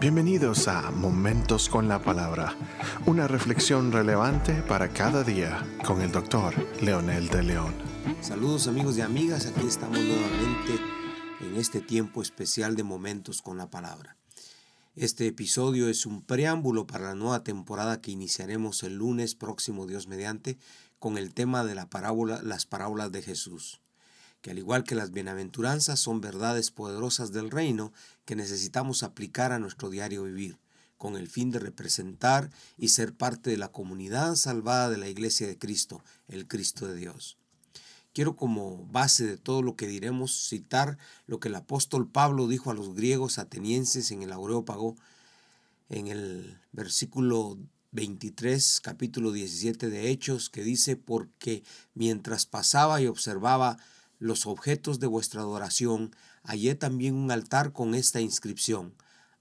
Bienvenidos a Momentos con la Palabra, una reflexión relevante para cada día con el doctor Leonel de León. Saludos amigos y amigas, aquí estamos nuevamente en este tiempo especial de Momentos con la Palabra. Este episodio es un preámbulo para la nueva temporada que iniciaremos el lunes próximo Dios mediante con el tema de la parábola, las parábolas de Jesús que al igual que las bienaventuranzas son verdades poderosas del reino que necesitamos aplicar a nuestro diario vivir, con el fin de representar y ser parte de la comunidad salvada de la Iglesia de Cristo, el Cristo de Dios. Quiero como base de todo lo que diremos citar lo que el apóstol Pablo dijo a los griegos atenienses en el Aureópago en el versículo 23, capítulo 17 de Hechos, que dice, porque mientras pasaba y observaba los objetos de vuestra adoración, hallé también un altar con esta inscripción,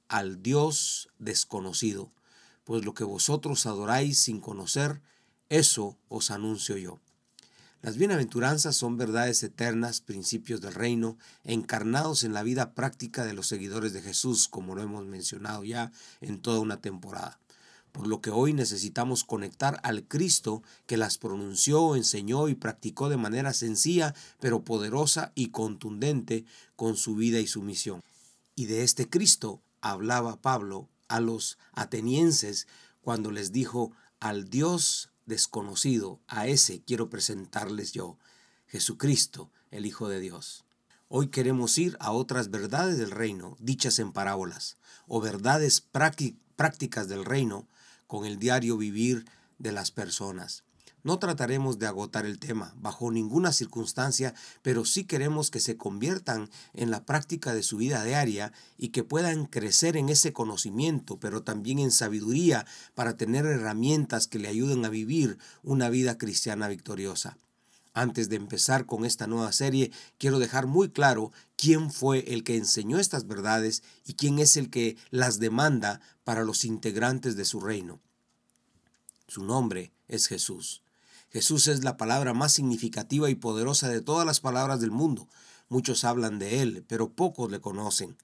al Dios desconocido, pues lo que vosotros adoráis sin conocer, eso os anuncio yo. Las bienaventuranzas son verdades eternas, principios del reino, encarnados en la vida práctica de los seguidores de Jesús, como lo hemos mencionado ya en toda una temporada por lo que hoy necesitamos conectar al Cristo que las pronunció, enseñó y practicó de manera sencilla, pero poderosa y contundente con su vida y su misión. Y de este Cristo hablaba Pablo a los atenienses cuando les dijo, al Dios desconocido, a ese quiero presentarles yo, Jesucristo, el Hijo de Dios. Hoy queremos ir a otras verdades del reino, dichas en parábolas, o verdades prácticas del reino, con el diario vivir de las personas. No trataremos de agotar el tema bajo ninguna circunstancia, pero sí queremos que se conviertan en la práctica de su vida diaria y que puedan crecer en ese conocimiento, pero también en sabiduría para tener herramientas que le ayuden a vivir una vida cristiana victoriosa. Antes de empezar con esta nueva serie, quiero dejar muy claro quién fue el que enseñó estas verdades y quién es el que las demanda para los integrantes de su reino. Su nombre es Jesús. Jesús es la palabra más significativa y poderosa de todas las palabras del mundo. Muchos hablan de él, pero pocos le conocen.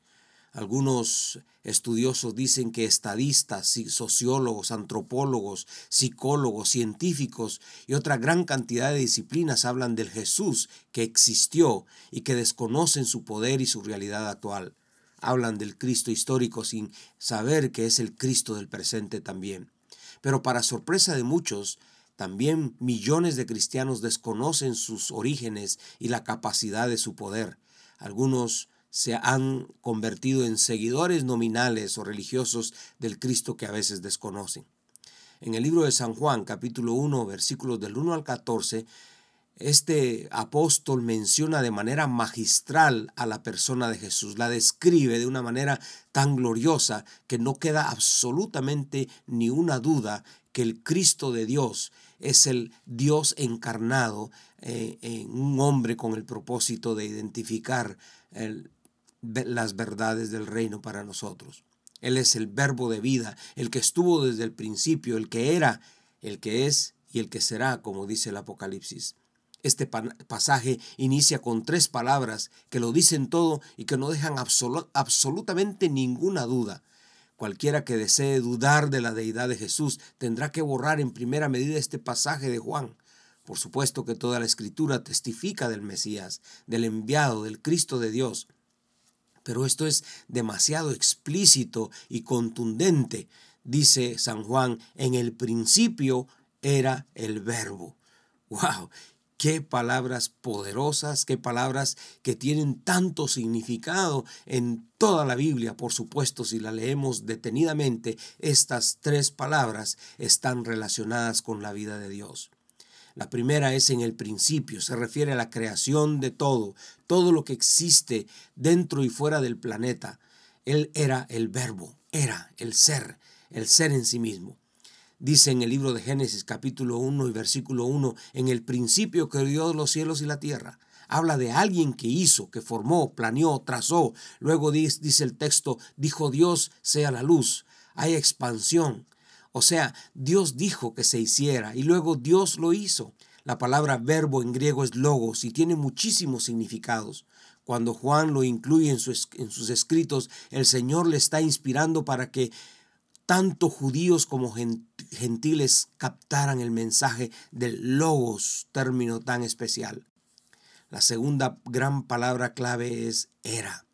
Algunos estudiosos dicen que estadistas, sociólogos, antropólogos, psicólogos, científicos y otra gran cantidad de disciplinas hablan del Jesús que existió y que desconocen su poder y su realidad actual. Hablan del Cristo histórico sin saber que es el Cristo del presente también. Pero para sorpresa de muchos, también millones de cristianos desconocen sus orígenes y la capacidad de su poder. Algunos se han convertido en seguidores nominales o religiosos del Cristo que a veces desconocen. En el libro de San Juan, capítulo 1, versículos del 1 al 14, este apóstol menciona de manera magistral a la persona de Jesús, la describe de una manera tan gloriosa que no queda absolutamente ni una duda que el Cristo de Dios es el Dios encarnado eh, en un hombre con el propósito de identificar las verdades del reino para nosotros. Él es el verbo de vida, el que estuvo desde el principio, el que era, el que es y el que será, como dice el Apocalipsis. Este pasaje inicia con tres palabras que lo dicen todo y que no dejan absolutamente ninguna duda. Cualquiera que desee dudar de la deidad de Jesús tendrá que borrar en primera medida este pasaje de Juan. Por supuesto que toda la escritura testifica del Mesías, del enviado, del Cristo de Dios pero esto es demasiado explícito y contundente. Dice San Juan, en el principio era el verbo. ¡Wow! Qué palabras poderosas, qué palabras que tienen tanto significado en toda la Biblia. Por supuesto, si la leemos detenidamente, estas tres palabras están relacionadas con la vida de Dios. La primera es en el principio, se refiere a la creación de todo, todo lo que existe dentro y fuera del planeta. Él era el verbo, era el ser, el ser en sí mismo. Dice en el libro de Génesis capítulo 1 y versículo 1, en el principio creó los cielos y la tierra. Habla de alguien que hizo, que formó, planeó, trazó. Luego dice el texto, dijo Dios sea la luz. Hay expansión, o sea, Dios dijo que se hiciera y luego Dios lo hizo. La palabra verbo en griego es logos y tiene muchísimos significados. Cuando Juan lo incluye en, en sus escritos, el Señor le está inspirando para que tanto judíos como gentiles captaran el mensaje del logos, término tan especial. La segunda gran palabra clave es era.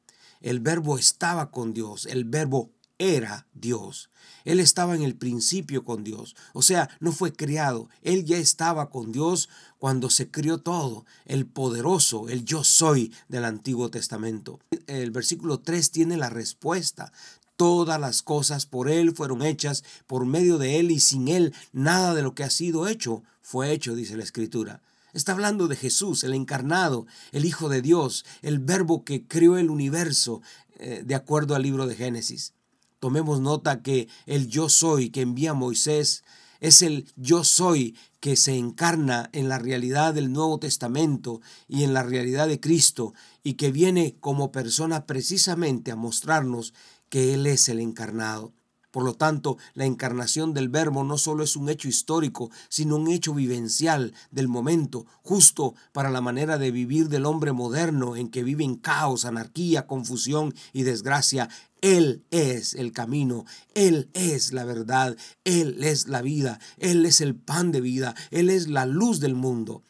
El verbo estaba con Dios, el verbo era Dios. Él estaba en el principio con Dios. O sea, no fue criado. Él ya estaba con Dios cuando se crió todo. El poderoso, el yo soy del Antiguo Testamento. El versículo 3 tiene la respuesta. Todas las cosas por Él fueron hechas, por medio de Él y sin Él nada de lo que ha sido hecho fue hecho, dice la Escritura. Está hablando de Jesús, el encarnado, el Hijo de Dios, el verbo que creó el universo, eh, de acuerdo al libro de Génesis. Tomemos nota que el yo soy que envía Moisés es el yo soy que se encarna en la realidad del Nuevo Testamento y en la realidad de Cristo y que viene como persona precisamente a mostrarnos que Él es el encarnado. Por lo tanto, la encarnación del Verbo no solo es un hecho histórico, sino un hecho vivencial del momento, justo para la manera de vivir del hombre moderno en que vive en caos, anarquía, confusión y desgracia. Él es el camino, Él es la verdad, Él es la vida, Él es el pan de vida, Él es la luz del mundo.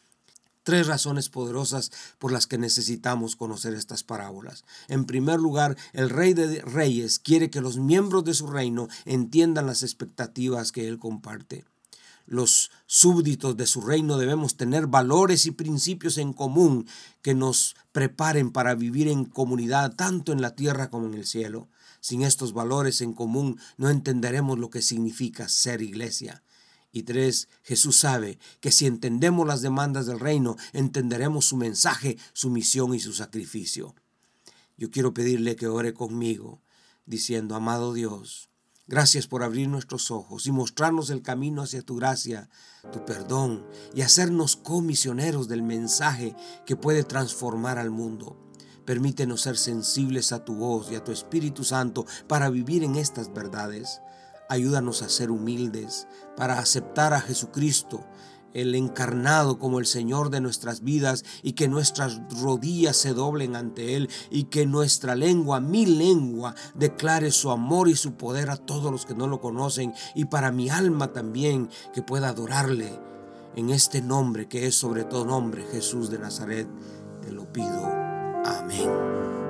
Tres razones poderosas por las que necesitamos conocer estas parábolas. En primer lugar, el Rey de Reyes quiere que los miembros de su reino entiendan las expectativas que Él comparte. Los súbditos de su reino debemos tener valores y principios en común que nos preparen para vivir en comunidad tanto en la tierra como en el cielo. Sin estos valores en común no entenderemos lo que significa ser iglesia. Y tres, Jesús sabe que si entendemos las demandas del reino, entenderemos su mensaje, su misión y su sacrificio. Yo quiero pedirle que ore conmigo, diciendo, amado Dios, gracias por abrir nuestros ojos y mostrarnos el camino hacia tu gracia, tu perdón y hacernos comisioneros del mensaje que puede transformar al mundo. Permítenos ser sensibles a tu voz y a tu Espíritu Santo para vivir en estas verdades. Ayúdanos a ser humildes para aceptar a Jesucristo, el encarnado como el Señor de nuestras vidas y que nuestras rodillas se doblen ante Él y que nuestra lengua, mi lengua, declare su amor y su poder a todos los que no lo conocen y para mi alma también que pueda adorarle en este nombre que es sobre todo nombre, Jesús de Nazaret. Te lo pido. Amén.